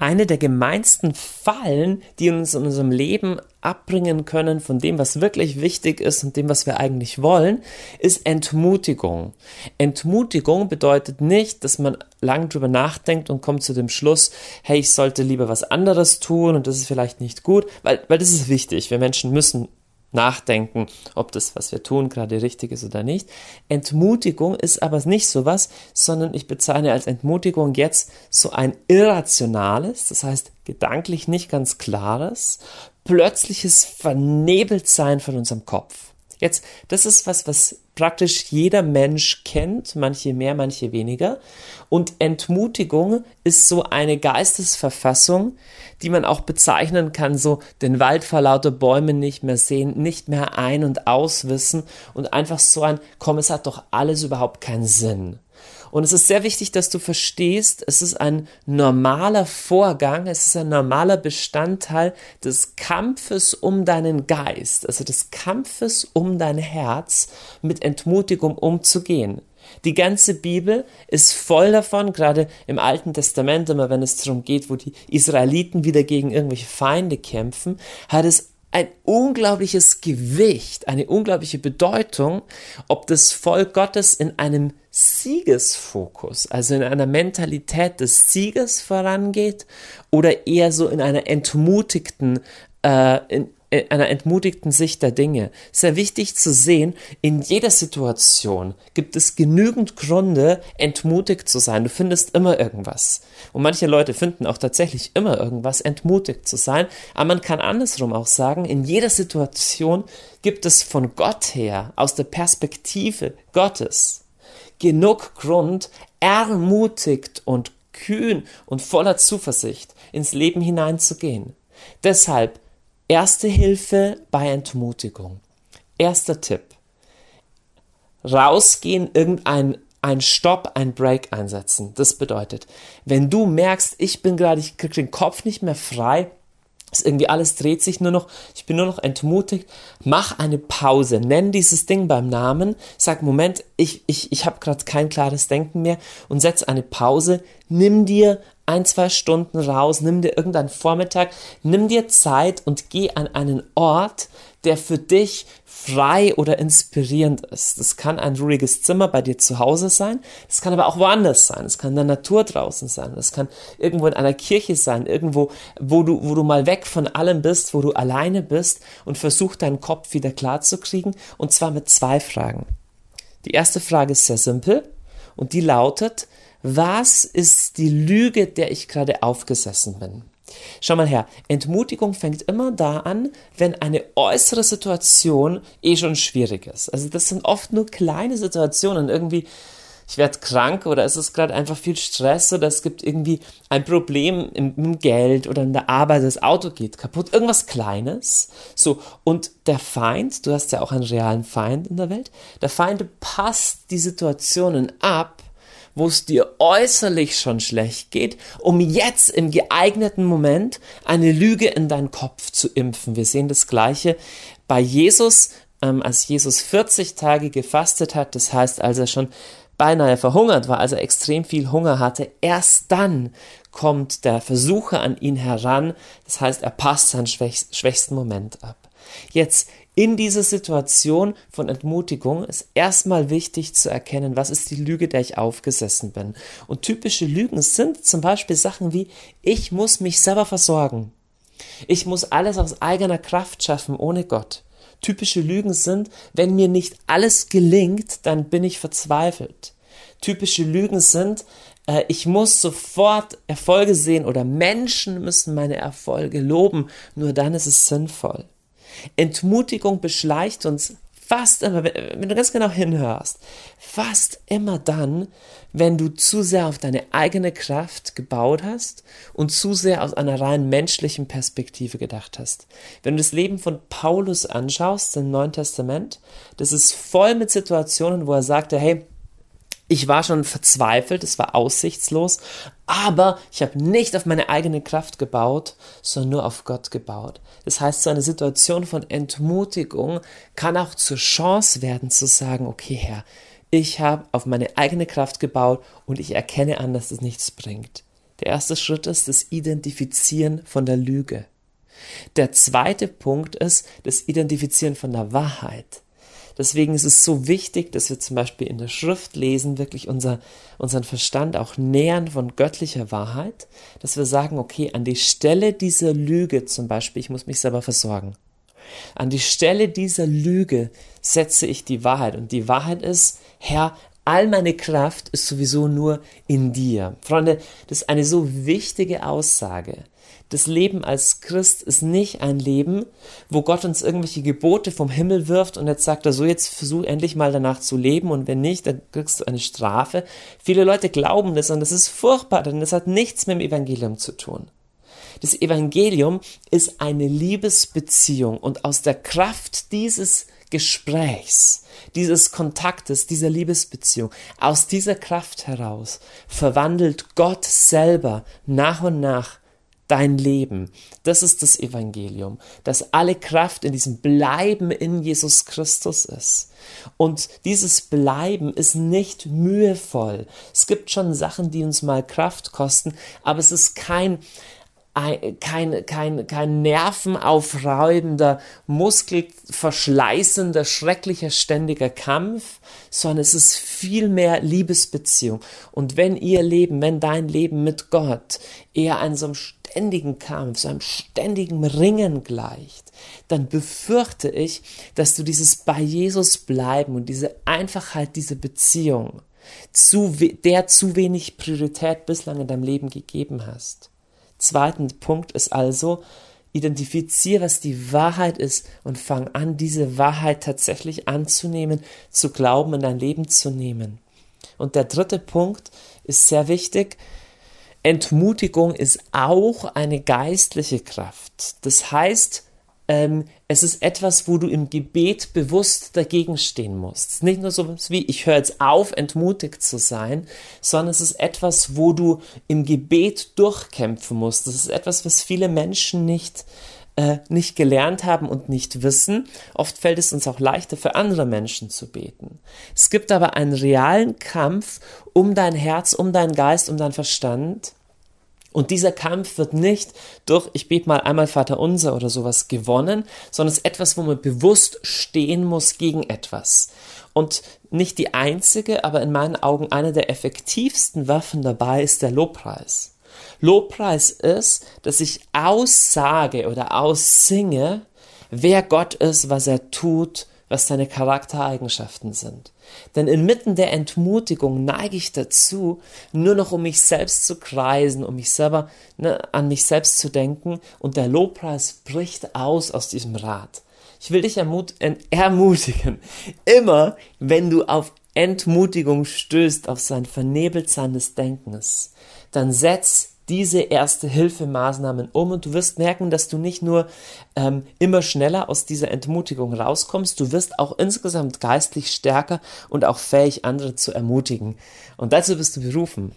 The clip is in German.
eine der gemeinsten Fallen, die uns in unserem Leben abbringen können von dem, was wirklich wichtig ist und dem, was wir eigentlich wollen, ist Entmutigung. Entmutigung bedeutet nicht, dass man lang drüber nachdenkt und kommt zu dem Schluss, hey, ich sollte lieber was anderes tun und das ist vielleicht nicht gut, weil, weil das ist wichtig. Wir Menschen müssen nachdenken, ob das, was wir tun, gerade richtig ist oder nicht. Entmutigung ist aber nicht sowas, sondern ich bezeichne als Entmutigung jetzt so ein irrationales, das heißt gedanklich nicht ganz klares, plötzliches Vernebeltsein von unserem Kopf. Jetzt, das ist was, was praktisch jeder Mensch kennt, manche mehr, manche weniger. Und Entmutigung ist so eine Geistesverfassung, die man auch bezeichnen kann, so den Wald vor lauter Bäumen nicht mehr sehen, nicht mehr ein- und auswissen und einfach so ein, komm, es hat doch alles überhaupt keinen Sinn. Und es ist sehr wichtig, dass du verstehst, es ist ein normaler Vorgang, es ist ein normaler Bestandteil des Kampfes um deinen Geist, also des Kampfes um dein Herz, mit Entmutigung umzugehen. Die ganze Bibel ist voll davon, gerade im Alten Testament, immer wenn es darum geht, wo die Israeliten wieder gegen irgendwelche Feinde kämpfen, hat es ein unglaubliches Gewicht, eine unglaubliche Bedeutung, ob das Volk Gottes in einem Siegesfokus, also in einer Mentalität des Sieges vorangeht oder eher so in einer entmutigten, äh, in, einer entmutigten Sicht der Dinge. Sehr wichtig zu sehen, in jeder Situation gibt es genügend Gründe, entmutigt zu sein. Du findest immer irgendwas. Und manche Leute finden auch tatsächlich immer irgendwas, entmutigt zu sein. Aber man kann andersrum auch sagen, in jeder Situation gibt es von Gott her, aus der Perspektive Gottes, genug Grund, ermutigt und kühn und voller Zuversicht ins Leben hineinzugehen. Deshalb erste Hilfe bei Entmutigung. Erster Tipp. Rausgehen, irgendein ein Stopp, ein Break einsetzen. Das bedeutet, wenn du merkst, ich bin gerade, ich krieg den Kopf nicht mehr frei, ist irgendwie alles dreht sich nur noch, ich bin nur noch entmutigt. Mach eine Pause, nenn dieses Ding beim Namen, sag Moment, ich ich ich habe gerade kein klares Denken mehr und setz eine Pause, nimm dir ein, zwei Stunden raus, nimm dir irgendeinen Vormittag, nimm dir Zeit und geh an einen Ort, der für dich frei oder inspirierend ist. Das kann ein ruhiges Zimmer bei dir zu Hause sein, das kann aber auch woanders sein, es kann in der Natur draußen sein, das kann irgendwo in einer Kirche sein, irgendwo, wo du, wo du mal weg von allem bist, wo du alleine bist und versuch deinen Kopf wieder klar zu kriegen und zwar mit zwei Fragen. Die erste Frage ist sehr simpel und die lautet, was ist die Lüge, der ich gerade aufgesessen bin? Schau mal her, Entmutigung fängt immer da an, wenn eine äußere Situation eh schon schwierig ist. Also das sind oft nur kleine Situationen, irgendwie ich werde krank oder es ist gerade einfach viel Stress oder es gibt irgendwie ein Problem im, im, Geld oder in der Arbeit, das Auto geht kaputt, irgendwas Kleines. So, und der Feind, du hast ja auch einen realen Feind in der Welt, der Feind passt die Situationen ab, wo es dir äußerlich schon schlecht geht, um jetzt im geeigneten Moment eine Lüge in deinen Kopf zu impfen. Wir sehen das Gleiche bei Jesus, ähm, als Jesus 40 Tage gefastet hat, das heißt, als er schon beinahe verhungert war, also extrem viel Hunger hatte, erst dann kommt der Versucher an ihn heran, das heißt, er passt seinen schwächsten Moment ab. Jetzt in dieser Situation von Entmutigung ist erstmal wichtig zu erkennen, was ist die Lüge, der ich aufgesessen bin. Und typische Lügen sind zum Beispiel Sachen wie, ich muss mich selber versorgen. Ich muss alles aus eigener Kraft schaffen, ohne Gott. Typische Lügen sind, wenn mir nicht alles gelingt, dann bin ich verzweifelt. Typische Lügen sind, äh, ich muss sofort Erfolge sehen oder Menschen müssen meine Erfolge loben, nur dann ist es sinnvoll. Entmutigung beschleicht uns fast immer, wenn du ganz genau hinhörst, fast immer dann, wenn du zu sehr auf deine eigene Kraft gebaut hast und zu sehr aus einer rein menschlichen Perspektive gedacht hast. Wenn du das Leben von Paulus anschaust im Neuen Testament, das ist voll mit Situationen, wo er sagte, hey, ich war schon verzweifelt, es war aussichtslos, aber ich habe nicht auf meine eigene Kraft gebaut, sondern nur auf Gott gebaut. Das heißt, so eine Situation von Entmutigung kann auch zur Chance werden zu sagen, okay Herr, ich habe auf meine eigene Kraft gebaut und ich erkenne an, dass es nichts bringt. Der erste Schritt ist das Identifizieren von der Lüge. Der zweite Punkt ist das Identifizieren von der Wahrheit. Deswegen ist es so wichtig, dass wir zum Beispiel in der Schrift lesen, wirklich unser, unseren Verstand auch nähern von göttlicher Wahrheit, dass wir sagen, okay, an die Stelle dieser Lüge zum Beispiel, ich muss mich selber versorgen. An die Stelle dieser Lüge setze ich die Wahrheit. Und die Wahrheit ist, Herr, all meine Kraft ist sowieso nur in dir. Freunde, das ist eine so wichtige Aussage das Leben als Christ ist nicht ein Leben, wo Gott uns irgendwelche Gebote vom Himmel wirft und jetzt sagt er so, jetzt versuch endlich mal danach zu leben und wenn nicht, dann kriegst du eine Strafe. Viele Leute glauben das und das ist furchtbar, denn das hat nichts mit dem Evangelium zu tun. Das Evangelium ist eine Liebesbeziehung und aus der Kraft dieses Gesprächs, dieses Kontaktes, dieser Liebesbeziehung, aus dieser Kraft heraus verwandelt Gott selber nach und nach dein Leben. Das ist das Evangelium, dass alle Kraft in diesem Bleiben in Jesus Christus ist. Und dieses Bleiben ist nicht mühevoll. Es gibt schon Sachen, die uns mal Kraft kosten, aber es ist kein kein, kein, kein nervenaufreibender, muskelverschleißender, schrecklicher, ständiger Kampf, sondern es ist viel mehr Liebesbeziehung. Und wenn ihr Leben, wenn dein Leben mit Gott eher an so einem ständigen Kampf, so einem ständigen Ringen gleicht, dann befürchte ich, dass du dieses bei Jesus bleiben und diese Einfachheit, diese Beziehung, zu, der zu wenig Priorität bislang in deinem Leben gegeben hast. Zweiter Punkt ist also, identifiziere, was die Wahrheit ist und fang an, diese Wahrheit tatsächlich anzunehmen, zu glauben, in dein Leben zu nehmen. Und der dritte Punkt ist sehr wichtig, Entmutigung ist auch eine geistliche Kraft. Das heißt, ähm, es ist etwas, wo du im Gebet bewusst dagegen stehen musst. Nicht nur so wie, ich höre jetzt auf, entmutigt zu sein, sondern es ist etwas, wo du im Gebet durchkämpfen musst. Das ist etwas, was viele Menschen nicht äh, nicht gelernt haben und nicht wissen. Oft fällt es uns auch leichter, für andere Menschen zu beten. Es gibt aber einen realen Kampf um dein Herz, um deinen Geist, um deinen Verstand. Und dieser Kampf wird nicht durch, ich bete mal einmal Vater unser oder sowas gewonnen, sondern es ist etwas, wo man bewusst stehen muss gegen etwas. Und nicht die einzige, aber in meinen Augen eine der effektivsten Waffen dabei ist der Lobpreis. Lobpreis ist, dass ich aussage oder aussinge, wer Gott ist, was er tut, was seine Charaktereigenschaften sind. Denn inmitten der Entmutigung neige ich dazu, nur noch um mich selbst zu kreisen, um mich selber ne, an mich selbst zu denken, und der Lobpreis bricht aus aus diesem Rad. Ich will dich ermut ermutigen, immer wenn du auf Entmutigung stößt, auf sein Vernebeltsein des Denkens, dann setz diese Erste-Hilfe-Maßnahmen um und du wirst merken, dass du nicht nur ähm, immer schneller aus dieser Entmutigung rauskommst, du wirst auch insgesamt geistlich stärker und auch fähig, andere zu ermutigen. Und dazu bist du berufen.